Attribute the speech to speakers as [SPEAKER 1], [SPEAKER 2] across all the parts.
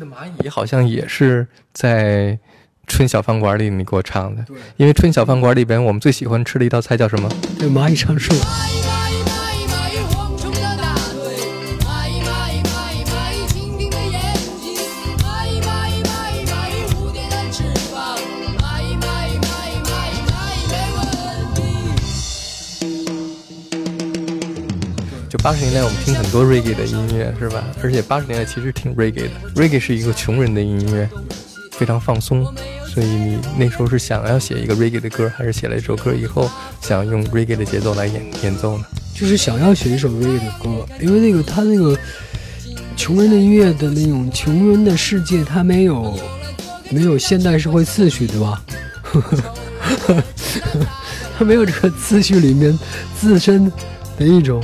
[SPEAKER 1] 那蚂蚁好像也是在春小饭馆里你给我唱的，
[SPEAKER 2] 对，
[SPEAKER 1] 因为春小饭馆里边我们最喜欢吃的一道菜叫什么？
[SPEAKER 2] 对蚂蚁上树。
[SPEAKER 1] 八十年代我们听很多 reggae 的音乐是吧？而且八十年代其实挺 reggae 的，reggae 是一个穷人的音乐，非常放松。所以你那时候是想要写一个 reggae 的歌，还是写了一首歌以后想用 reggae 的节奏来演演奏呢？
[SPEAKER 2] 就是想要写一首 reggae 的歌，因为那个他那个穷人的音乐的那种穷人的世界，他没有没有现代社会次序，对吧？他没有这个次序里面自身的一种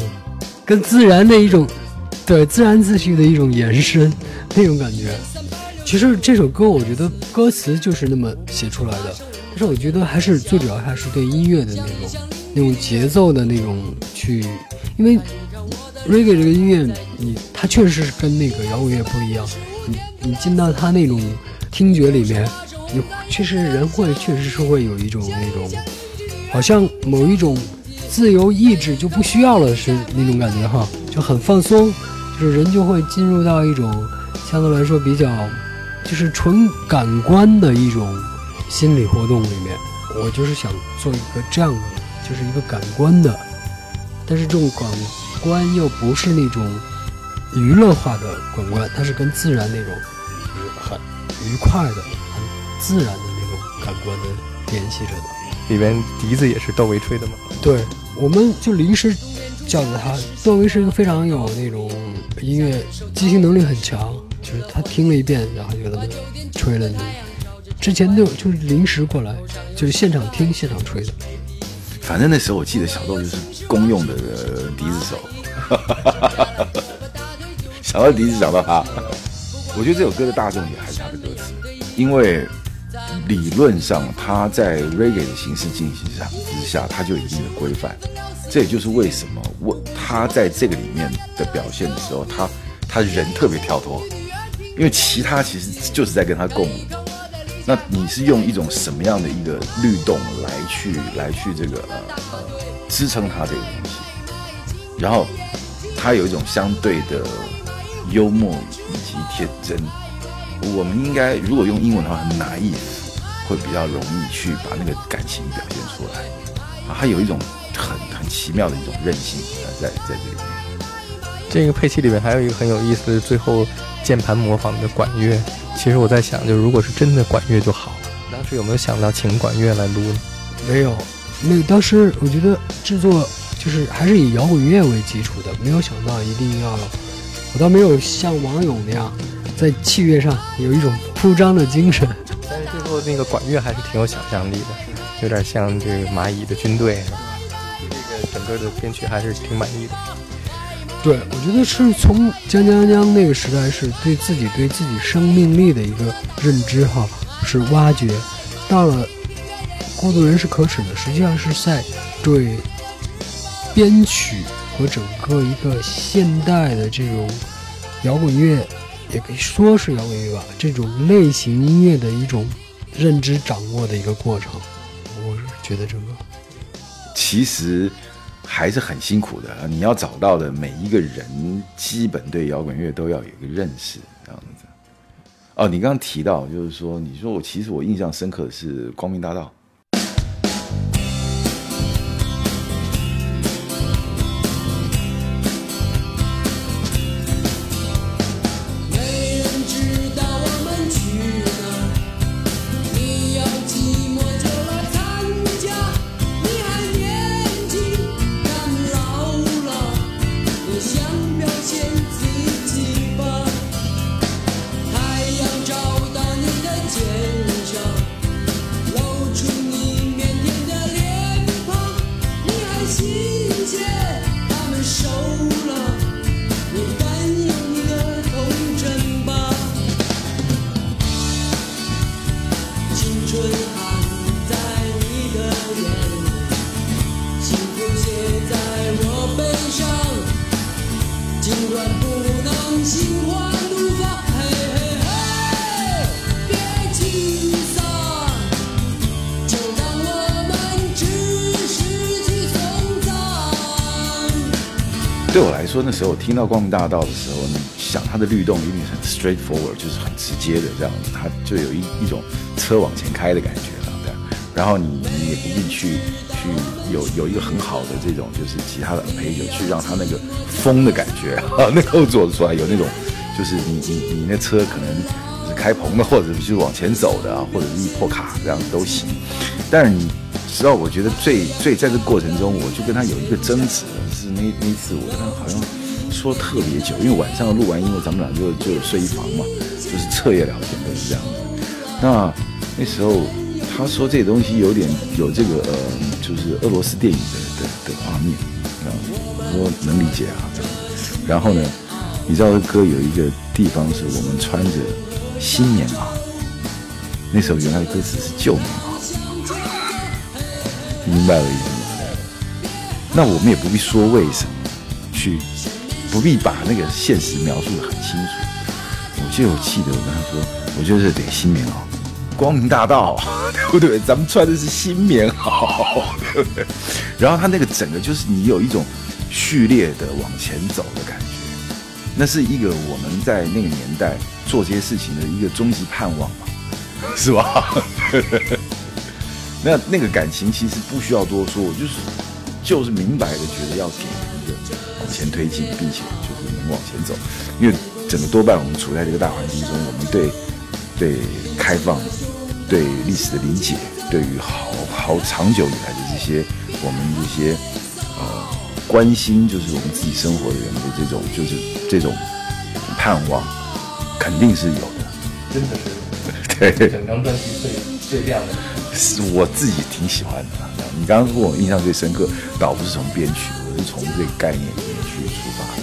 [SPEAKER 2] 跟自然的一种对自然秩序的一种延伸那种感觉。其实这首歌，我觉得歌词就是那么写出来的，但是我觉得还是最主要还是对音乐的那种那种节奏的那种去，因为 reggae 这个音乐，你它确实是跟那个摇滚乐不一样，你你进到它那种听觉里面，你确实人会确实是会有一种那种，好像某一种自由意志就不需要了是那种感觉哈，就很放松，就是人就会进入到一种相对来说比较。就是纯感官的一种心理活动里面，我就是想做一个这样的，就是一个感官的，但是这种感官又不是那种娱乐化的感官，它是跟自然那种就是很愉快的、很自然的那种感官的联系着的。
[SPEAKER 1] 里边笛子也是窦唯吹的吗？
[SPEAKER 2] 对，我们就临时叫的他。窦唯是一个非常有那种音乐即兴能力很强。就是他听了一遍，然后就给他们吹了。之前就就是临时过来，就是现场听现场吹的。
[SPEAKER 3] 反正那时候我记得小豆就是公用的笛子手，想到笛子想到他。我觉得这首歌的大众点还是他的歌词，因为理论上他在 reggae 的形式进行下之下，他就有一定的规范。这也就是为什么我他在这个里面的表现的时候，他他人特别跳脱。因为其他其实就是在跟他共舞，那你是用一种什么样的一个律动来去来去这个呃呃支撑他这个东西？然后他有一种相对的幽默以及天真。我们应该如果用英文的话，很 naive，会比较容易去把那个感情表现出来。啊，他有一种很很奇妙的一种韧性啊在在这里面。
[SPEAKER 1] 这个配器里面还有一个很有意思的最后。键盘模仿的管乐，其实我在想，就如果是真的管乐就好了。当时有没有想到请管乐来录呢？
[SPEAKER 2] 没有，那个当时我觉得制作就是还是以摇滚乐为基础的，没有想到一定要，我倒没有像王勇那样在器乐上有一种铺张的精神。
[SPEAKER 1] 做那个管乐还是挺有想象力的，有点像这个蚂蚁的军队，这个整个的编曲还是挺满意的。
[SPEAKER 2] 对，我觉得是从江江江那个时代，是对自己对自己生命力的一个认知哈，是挖掘。到了孤独人是可耻的，实际上是在对编曲和整个一个现代的这种摇滚乐，也可以说是摇滚乐吧，这种类型音乐的一种认知掌握的一个过程。我是觉得这个，
[SPEAKER 3] 其实。还是很辛苦的，你要找到的每一个人，基本对摇滚乐都要有一个认识，这样子。哦，你刚刚提到，就是说，你说我其实我印象深刻的是光明大道。对我来说，那时候我听到《光明大道》的时候，你想它的律动一定很 straightforward，就是很直接的这样，它就有一一种车往前开的感觉了。然后你你也不必去去有有一个很好的这种就是其他的陪酒去让他那个风的感觉啊，能够做出来，有那种就是你你你那车可能是开棚的，或者是往前走的啊，或者是一破卡这样都行。但是你知道，我觉得最最在这过程中，我就跟他有一个争执，是那那次我跟他好像说特别久，因为晚上录完音，咱们俩就就睡一房嘛，就是彻夜聊天都是这样子。那那时候他说这东西有点有这个呃，就是俄罗斯电影的的的画面啊，我说能理解啊。然后呢，你知道这歌有一个地方是我们穿着新棉袄，那时候原来的歌词是旧棉袄。明白了意思吗？那我们也不必说为什么，去不必把那个现实描述的很清楚。我就有记得我跟他说，我就是得新棉袄，光明大道，对不对？咱们穿的是新棉袄，对不对？然后他那个整个就是你有一种序列的往前走的感觉，那是一个我们在那个年代做这些事情的一个终极盼望嘛，是吧？那那个感情其实不需要多说，我就是就是明白的觉得要给一个往前推进，并且就是能往前走，因为整个多半我们处在这个大环境中，我们对对开放、对历史的理解，对于好好长久以来的这些我们这些呃关心，就是我们自己生活的人的这种就是这种盼望，肯定是有的。
[SPEAKER 1] 真的是
[SPEAKER 3] 对，
[SPEAKER 1] 整张专辑最最亮的。
[SPEAKER 3] 是我自己挺喜欢的。你刚刚说我印象最深刻，倒不是从编曲，我是从这个概念里面去出发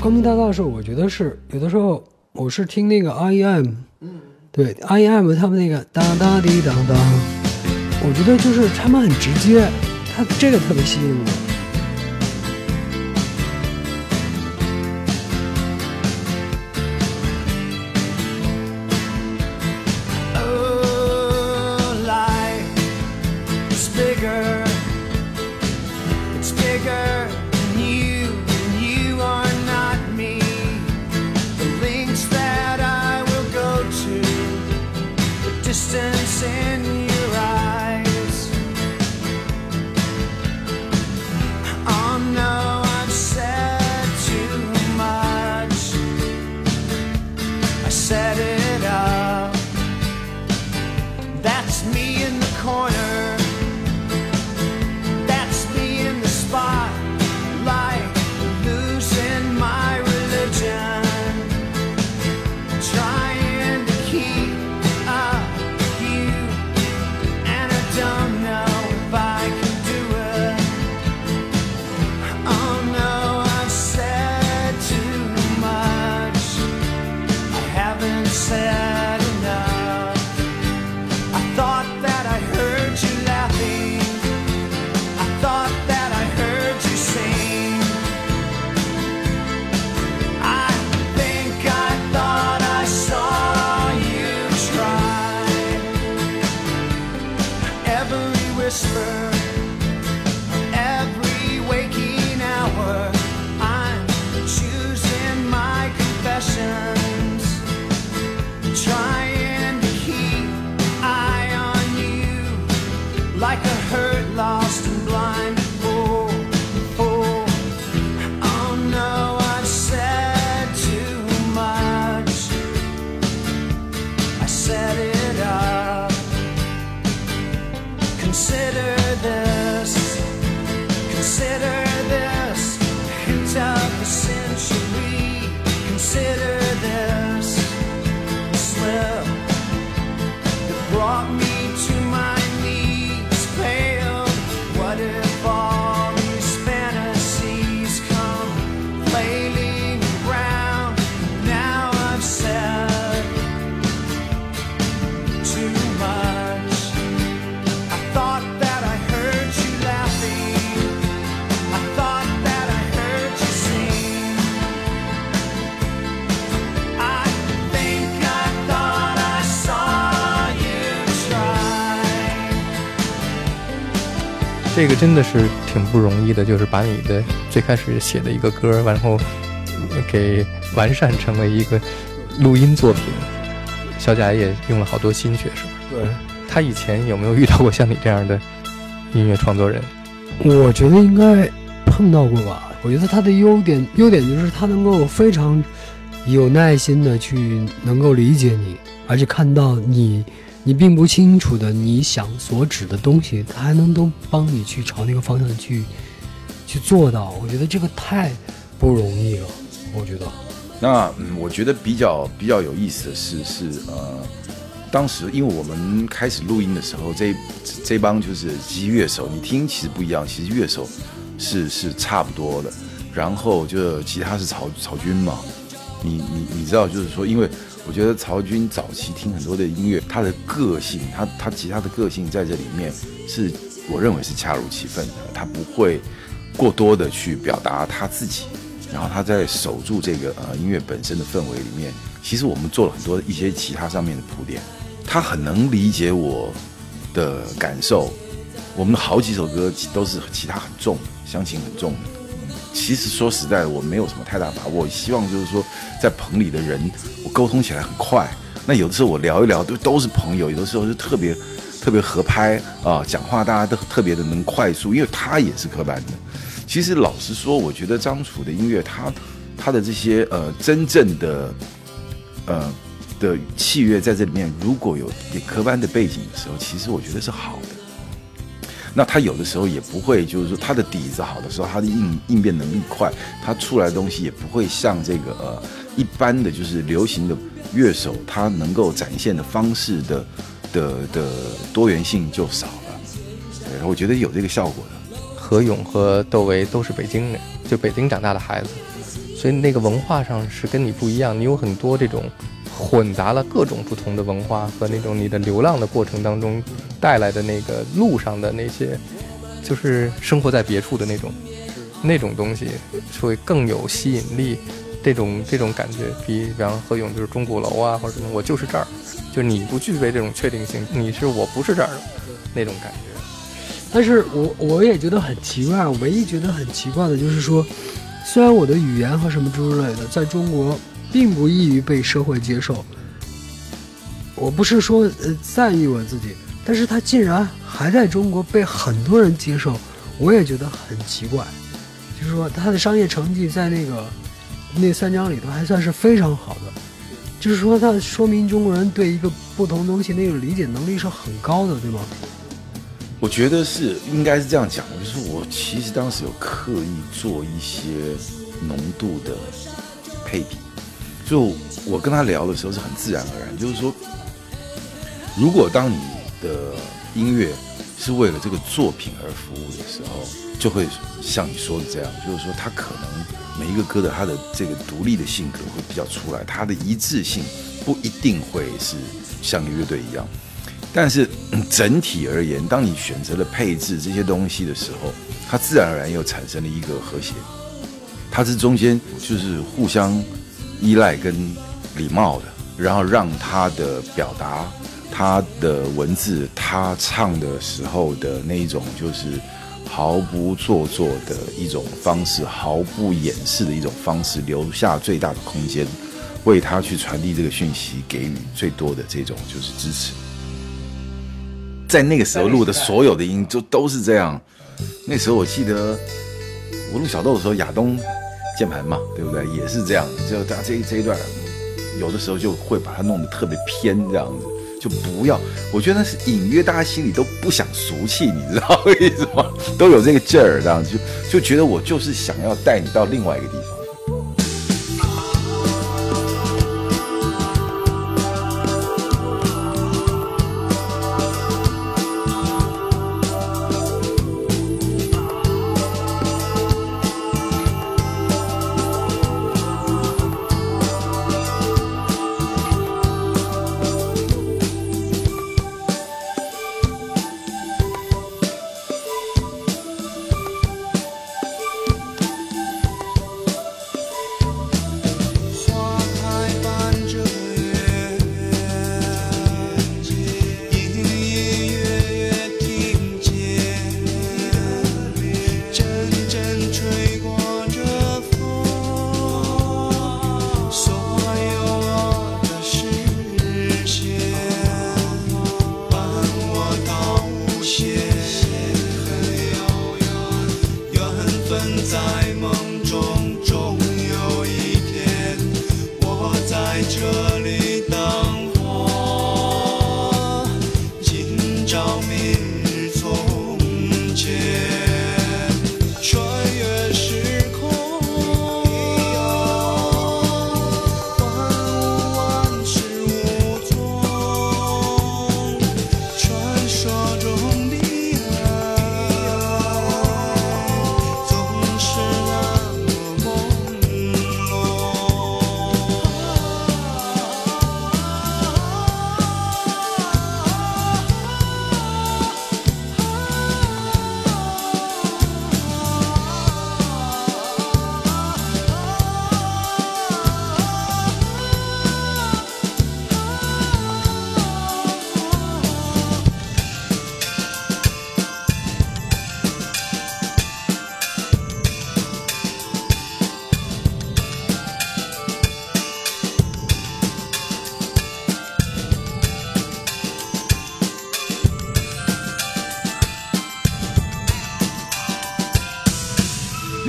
[SPEAKER 2] 光明大道的时候，我觉得是有的时候我是听那个 I M，嗯，对 I M 他们那个当当滴当当，我觉得就是他们很直接，他这个特别吸引我。
[SPEAKER 4] Oh, whisper,
[SPEAKER 1] 这个真的是挺不容易的，就是把你的最开始写的一个歌，然后呃给完善成为一个录音作品。小贾也用了好多心血，是吧？
[SPEAKER 2] 对，
[SPEAKER 1] 他以前有没有遇到过像你这样的音乐创作人？
[SPEAKER 2] 我觉得应该碰到过吧。我觉得他的优点，优点就是他能够非常有耐心的去能够理解你，而且看到你你并不清楚的你想所指的东西，他还能都帮你去朝那个方向去去做到。我觉得这个太不容易了。我觉得，
[SPEAKER 3] 那嗯，我觉得比较比较有意思的是是呃，当时因为我们开始录音的时候，这这帮就是机乐手，你听其实不一样，其实乐手是是差不多的。然后就吉他是曹曹军嘛，你你你知道，就是说，因为我觉得曹军早期听很多的音乐，他的个性，他他吉他的个性在这里面是我认为是恰如其分的，他不会过多的去表达他自己，然后他在守住这个呃音乐本身的氛围里面，其实我们做了很多一些其他上面的铺垫，他很能理解我的感受。我们好几首歌都是其他很重的，乡情很重的。其实说实在的，我没有什么太大把握。希望就是说，在棚里的人，我沟通起来很快。那有的时候我聊一聊，都都是朋友，有的时候是特别特别合拍啊，讲话大家都特别的能快速，因为他也是科班的。其实老实说，我觉得张楚的音乐，他他的这些呃真正的呃的器乐在这里面，如果有点科班的背景的时候，其实我觉得是好的。那他有的时候也不会，就是说他的底子好的时候，他的应应变能力快，他出来的东西也不会像这个呃一般的就是流行的乐手，他能够展现的方式的的的多元性就少了。对，我觉得有这个效果的。
[SPEAKER 1] 何勇和窦唯都是北京人，就北京长大的孩子，所以那个文化上是跟你不一样。你有很多这种混杂了各种不同的文化和那种你的流浪的过程当中带来的那个路上的那些，就是生活在别处的那种那种东西，会更有吸引力。这种这种感觉，比比方何勇就是钟鼓楼啊，或者什么，我就是这儿，就你不具备这种确定性，你是我不是这儿的那种感觉。
[SPEAKER 2] 但是我我也觉得很奇怪，我唯一觉得很奇怪的就是说，虽然我的语言和什么之类的，在中国并不易于被社会接受，我不是说呃在意我自己，但是他竟然还在中国被很多人接受，我也觉得很奇怪。就是说他的商业成绩在那个那三张里头还算是非常好的，就是说它说明中国人对一个不同东西那个理解能力是很高的，对吗？
[SPEAKER 3] 我觉得是应该是这样讲的，就是我其实当时有刻意做一些浓度的配比，就我跟他聊的时候是很自然而然，就是说，如果当你的音乐是为了这个作品而服务的时候，就会像你说的这样，就是说他可能每一个歌的他的这个独立的性格会比较出来，它的一致性不一定会是像乐队一样。但是、整体而言，当你选择了配置这些东西的时候，它自然而然又产生了一个和谐，它是中间就是互相依赖跟礼貌的，然后让他的表达、他的文字、他唱的时候的那一种就是毫不做作的一种方式，毫不掩饰的一种方式，留下最大的空间，为他去传递这个讯息，给予最多的这种就是支持。在那个时候录的所有的音就都是这样。那时候我记得我录小豆的时候，亚东键盘嘛，对不对？也是这样，就他这这一段，有的时候就会把它弄得特别偏这样子，就不要。我觉得那是隐约大家心里都不想俗气，你知道为什么？都有这个劲儿，这样就就觉得我就是想要带你到另外一个地方。
[SPEAKER 5] 在梦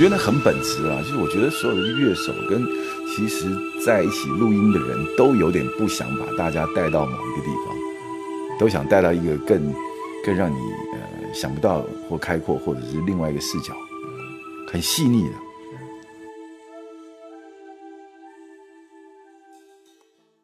[SPEAKER 3] 觉得很本质啊，就是我觉得所有的乐手跟其实在一起录音的人都有点不想把大家带到某一个地方，都想带到一个更更让你呃想不到或开阔，或者是另外一个视角，很细腻的。